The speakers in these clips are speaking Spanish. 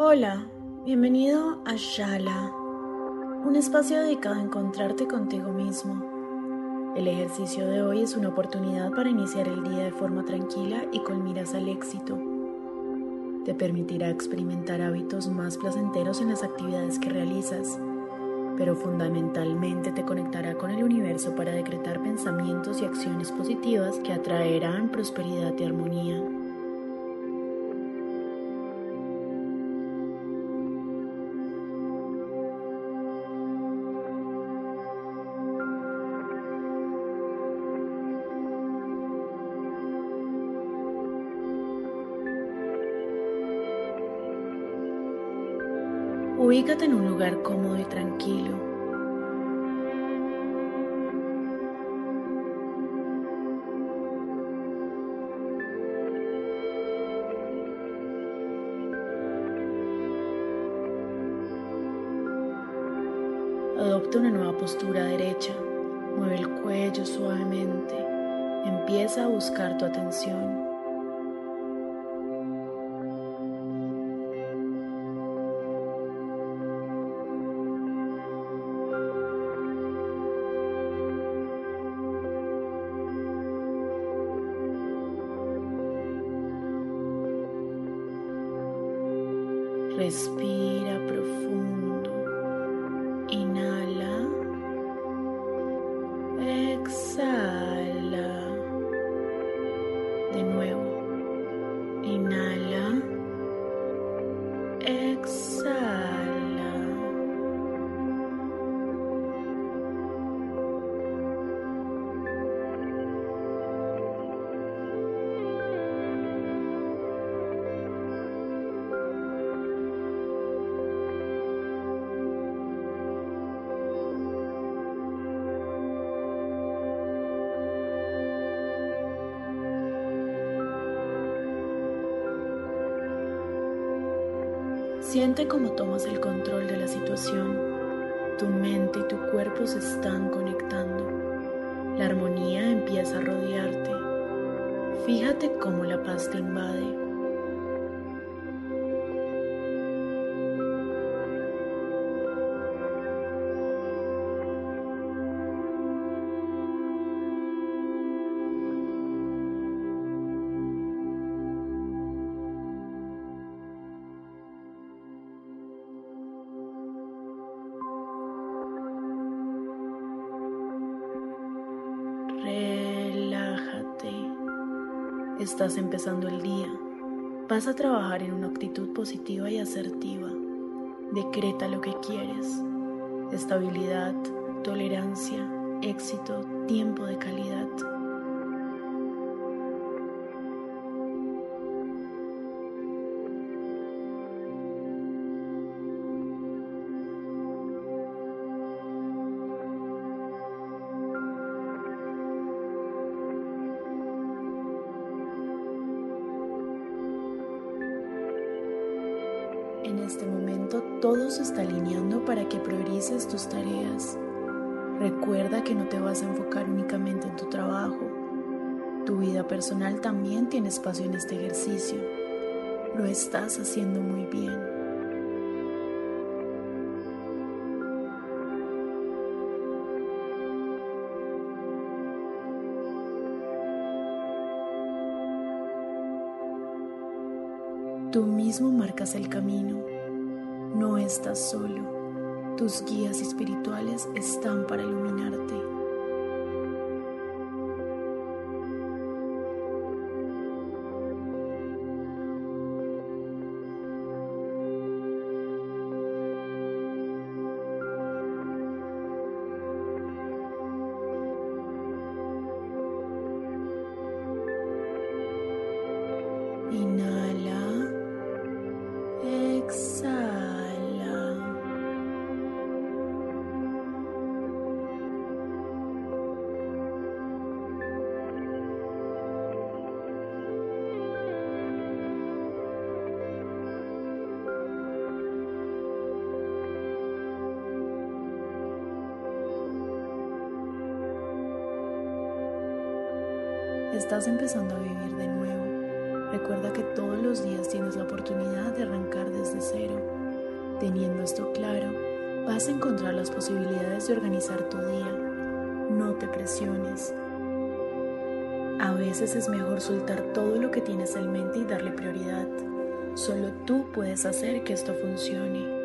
Hola, bienvenido a Shala, un espacio dedicado a encontrarte contigo mismo. El ejercicio de hoy es una oportunidad para iniciar el día de forma tranquila y con miras al éxito. Te permitirá experimentar hábitos más placenteros en las actividades que realizas, pero fundamentalmente te conectará con el universo para decretar pensamientos y acciones positivas que atraerán prosperidad y armonía. Ubícate en un lugar cómodo y tranquilo. Adopta una nueva postura derecha. Mueve el cuello suavemente. Empieza a buscar tu atención. Respira profundo. Siente cómo tomas el control de la situación. Tu mente y tu cuerpo se están conectando. La armonía empieza a rodearte. Fíjate cómo la paz te invade. Estás empezando el día. Vas a trabajar en una actitud positiva y asertiva. Decreta lo que quieres. Estabilidad, tolerancia, éxito, tiempo de calidad. En este momento todo se está alineando para que priorices tus tareas. Recuerda que no te vas a enfocar únicamente en tu trabajo. Tu vida personal también tiene espacio en este ejercicio. Lo estás haciendo muy bien. Tú mismo marcas el camino. No estás solo. Tus guías espirituales están para iluminarte. Estás empezando a vivir de nuevo. Recuerda que todos los días tienes la oportunidad de arrancar desde cero. Teniendo esto claro, vas a encontrar las posibilidades de organizar tu día. No te presiones. A veces es mejor soltar todo lo que tienes en mente y darle prioridad. Solo tú puedes hacer que esto funcione.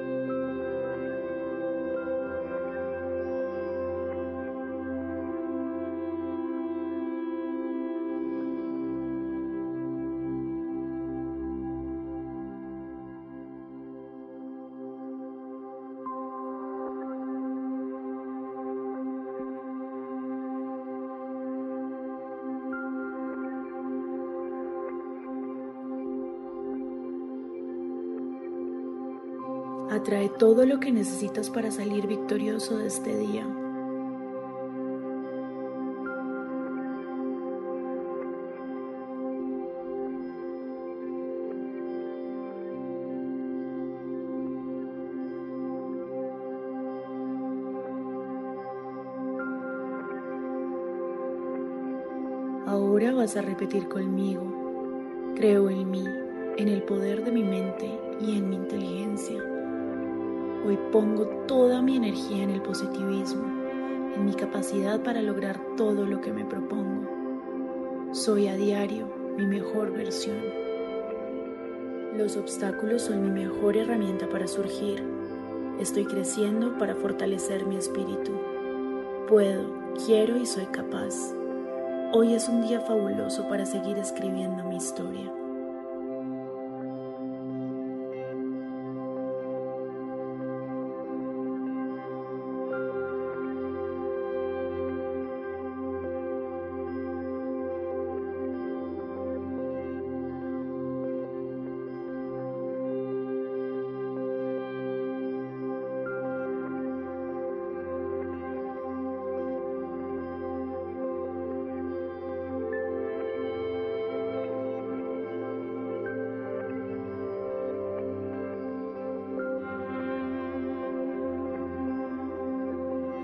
Atrae todo lo que necesitas para salir victorioso de este día. Ahora vas a repetir conmigo. Creo en mí, en el poder de mi mente y en mi inteligencia. Hoy pongo toda mi energía en el positivismo, en mi capacidad para lograr todo lo que me propongo. Soy a diario mi mejor versión. Los obstáculos son mi mejor herramienta para surgir. Estoy creciendo para fortalecer mi espíritu. Puedo, quiero y soy capaz. Hoy es un día fabuloso para seguir escribiendo mi historia.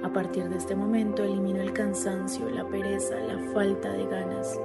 A partir de este momento elimino el cansancio, la pereza, la falta de ganas.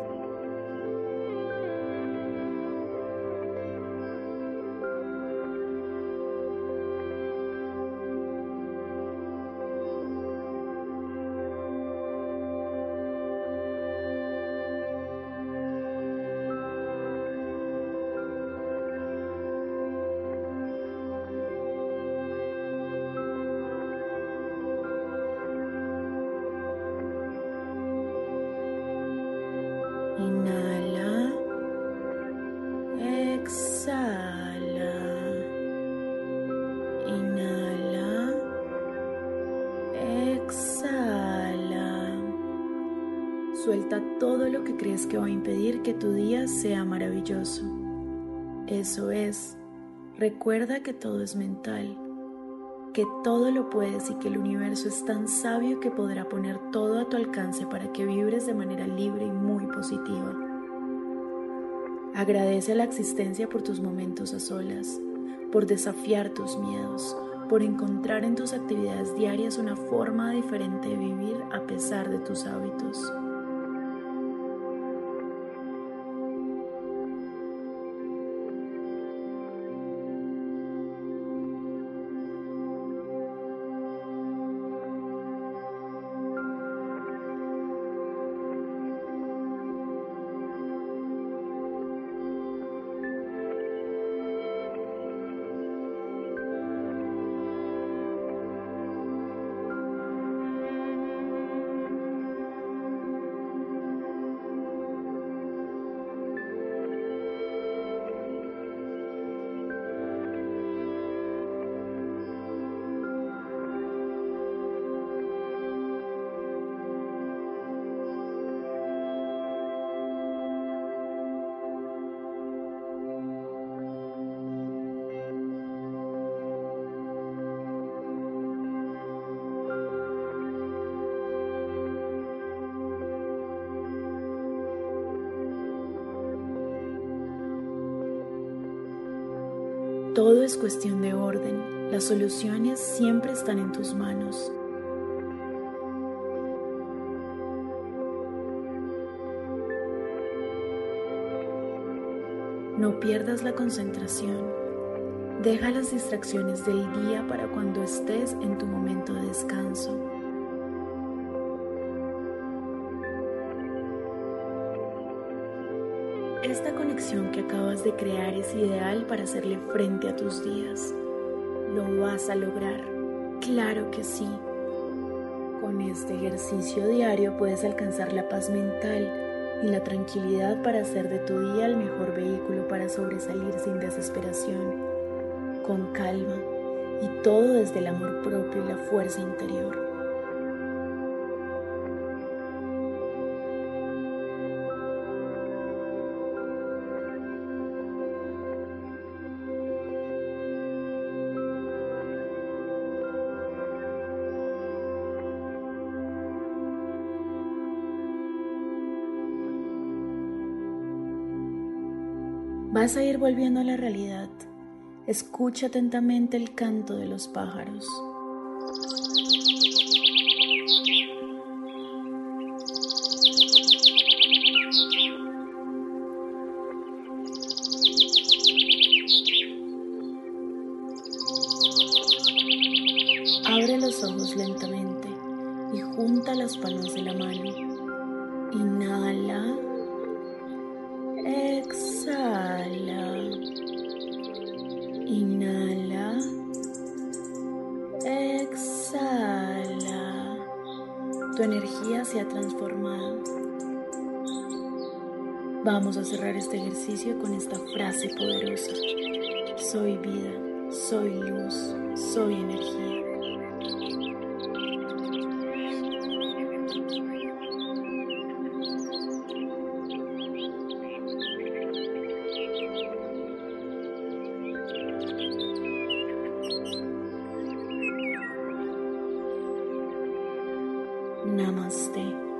Suelta todo lo que crees que va a impedir que tu día sea maravilloso. Eso es. Recuerda que todo es mental que todo lo puedes y que el universo es tan sabio que podrá poner todo a tu alcance para que vibres de manera libre y muy positiva. Agradece la existencia por tus momentos a solas, por desafiar tus miedos, por encontrar en tus actividades diarias una forma diferente de vivir a pesar de tus hábitos. Todo es cuestión de orden. Las soluciones siempre están en tus manos. No pierdas la concentración. Deja las distracciones del día para cuando estés en tu momento de descanso. Esta conexión que acabas de crear es ideal para hacerle frente a tus días. Lo vas a lograr. Claro que sí. Con este ejercicio diario puedes alcanzar la paz mental y la tranquilidad para hacer de tu día el mejor vehículo para sobresalir sin desesperación, con calma y todo desde el amor propio y la fuerza interior. Vas a ir volviendo a la realidad. Escucha atentamente el canto de los pájaros. Abre los ojos lentamente y junta las palmas de la mano. Inhala. Se ha transformado. Vamos a cerrar este ejercicio con esta frase poderosa. Soy vida, soy luz, soy energía. Namaste.